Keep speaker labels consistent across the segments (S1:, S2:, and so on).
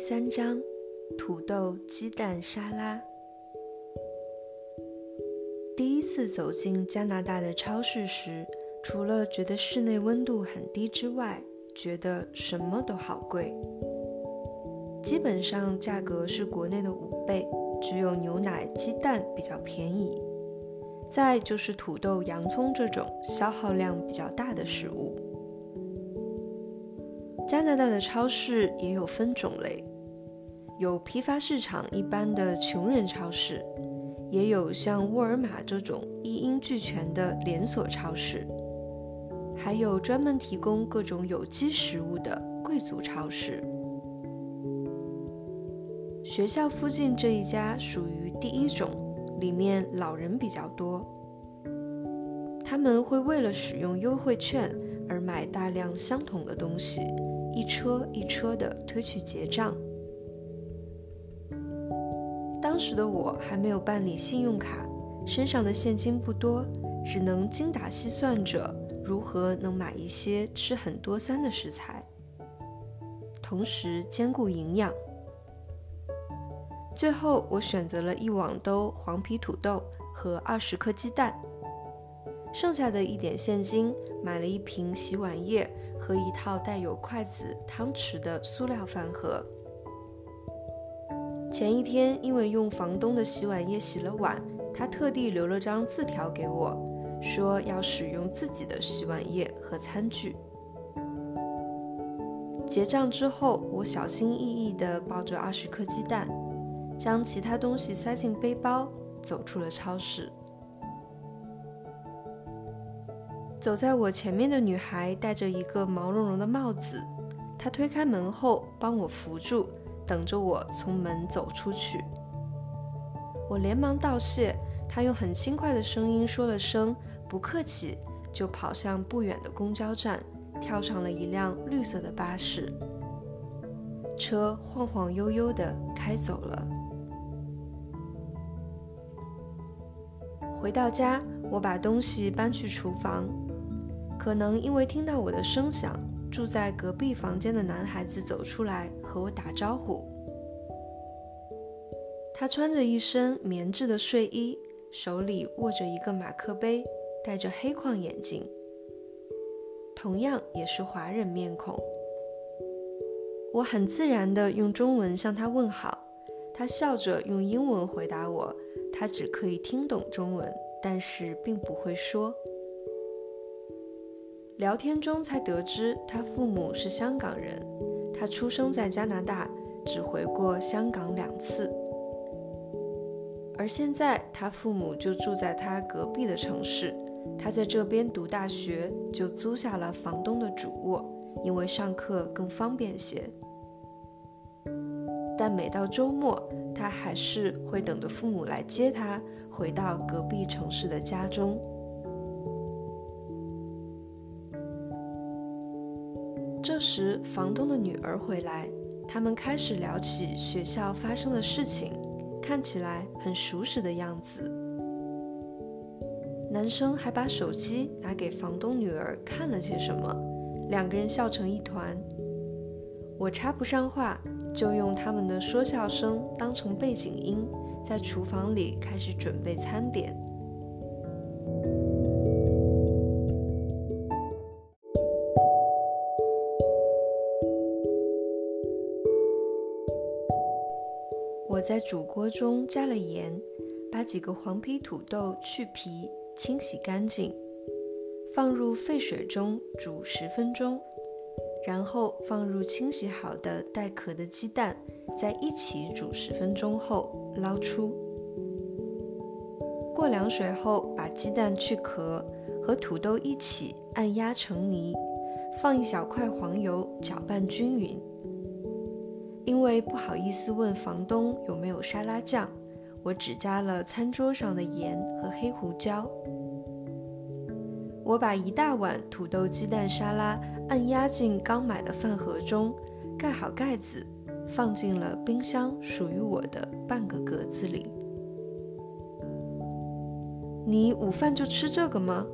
S1: 第三章：土豆鸡蛋沙拉。第一次走进加拿大的超市时，除了觉得室内温度很低之外，觉得什么都好贵。基本上价格是国内的五倍，只有牛奶、鸡蛋比较便宜。再就是土豆、洋葱这种消耗量比较大的食物。加拿大的超市也有分种类，有批发市场一般的穷人超市，也有像沃尔玛这种一应俱全的连锁超市，还有专门提供各种有机食物的贵族超市。学校附近这一家属于第一种，里面老人比较多，他们会为了使用优惠券而买大量相同的东西。一车一车的推去结账。当时的我还没有办理信用卡，身上的现金不多，只能精打细算着如何能买一些吃很多餐的食材，同时兼顾营养。最后，我选择了一网兜黄皮土豆和二十颗鸡蛋，剩下的一点现金买了一瓶洗碗液。和一套带有筷子、汤匙的塑料饭盒。前一天因为用房东的洗碗液洗了碗，他特地留了张字条给我，说要使用自己的洗碗液和餐具。结账之后，我小心翼翼地抱着二十颗鸡蛋，将其他东西塞进背包，走出了超市。走在我前面的女孩戴着一个毛茸茸的帽子，她推开门后帮我扶住，等着我从门走出去。我连忙道谢，她用很轻快的声音说了声“不客气”，就跑向不远的公交站，跳上了一辆绿色的巴士。车晃晃悠悠地开走了。回到家，我把东西搬去厨房。可能因为听到我的声响，住在隔壁房间的男孩子走出来和我打招呼。他穿着一身棉质的睡衣，手里握着一个马克杯，戴着黑框眼镜，同样也是华人面孔。我很自然地用中文向他问好，他笑着用英文回答我，他只可以听懂中文，但是并不会说。聊天中才得知，他父母是香港人，他出生在加拿大，只回过香港两次。而现在，他父母就住在他隔壁的城市，他在这边读大学，就租下了房东的主卧，因为上课更方便些。但每到周末，他还是会等着父母来接他，回到隔壁城市的家中。这时，房东的女儿回来，他们开始聊起学校发生的事情，看起来很熟识的样子。男生还把手机拿给房东女儿看了些什么，两个人笑成一团。我插不上话，就用他们的说笑声当成背景音，在厨房里开始准备餐点。我在煮锅中加了盐，把几个黄皮土豆去皮、清洗干净，放入沸水中煮十分钟，然后放入清洗好的带壳的鸡蛋，在一起煮十分钟后捞出。过凉水后，把鸡蛋去壳，和土豆一起按压成泥，放一小块黄油搅拌均匀。因为不好意思问房东有没有沙拉酱，我只加了餐桌上的盐和黑胡椒。我把一大碗土豆鸡蛋沙拉按压进刚买的饭盒中，盖好盖子，放进了冰箱属于我的半个格子里。你午饭就吃这个吗？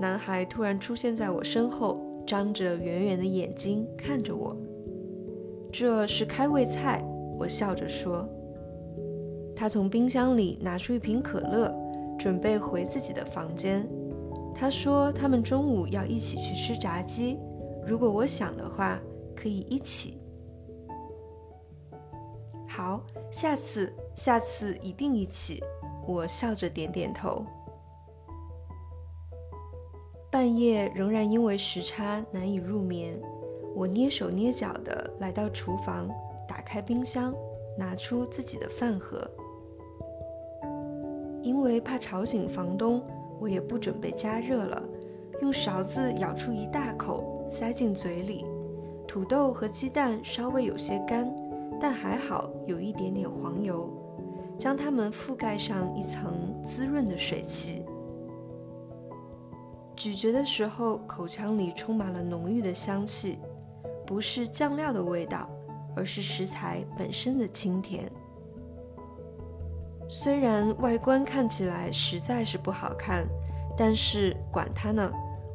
S1: 男孩突然出现在我身后，张着圆圆的眼睛看着我。这是开胃菜，我笑着说。他从冰箱里拿出一瓶可乐，准备回自己的房间。他说他们中午要一起去吃炸鸡，如果我想的话，可以一起。好，下次，下次一定一起。我笑着点点头。半夜仍然因为时差难以入眠，我蹑手蹑脚地来到厨房，打开冰箱，拿出自己的饭盒。因为怕吵醒房东，我也不准备加热了，用勺子舀出一大口，塞进嘴里。土豆和鸡蛋稍微有些干，但还好有一点点黄油，将它们覆盖上一层滋润的水汽。咀嚼的时候，口腔里充满了浓郁的香气，不是酱料的味道，而是食材本身的清甜。虽然外观看起来实在是不好看，但是管它呢，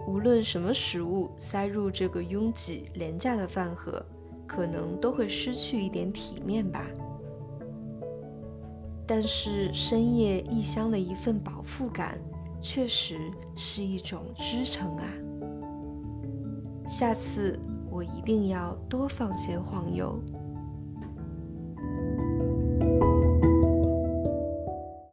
S1: 无论什么食物塞入这个拥挤廉价的饭盒，可能都会失去一点体面吧。但是深夜异乡的一份饱腹感。确实是一种支撑啊！下次我一定要多放些黄油。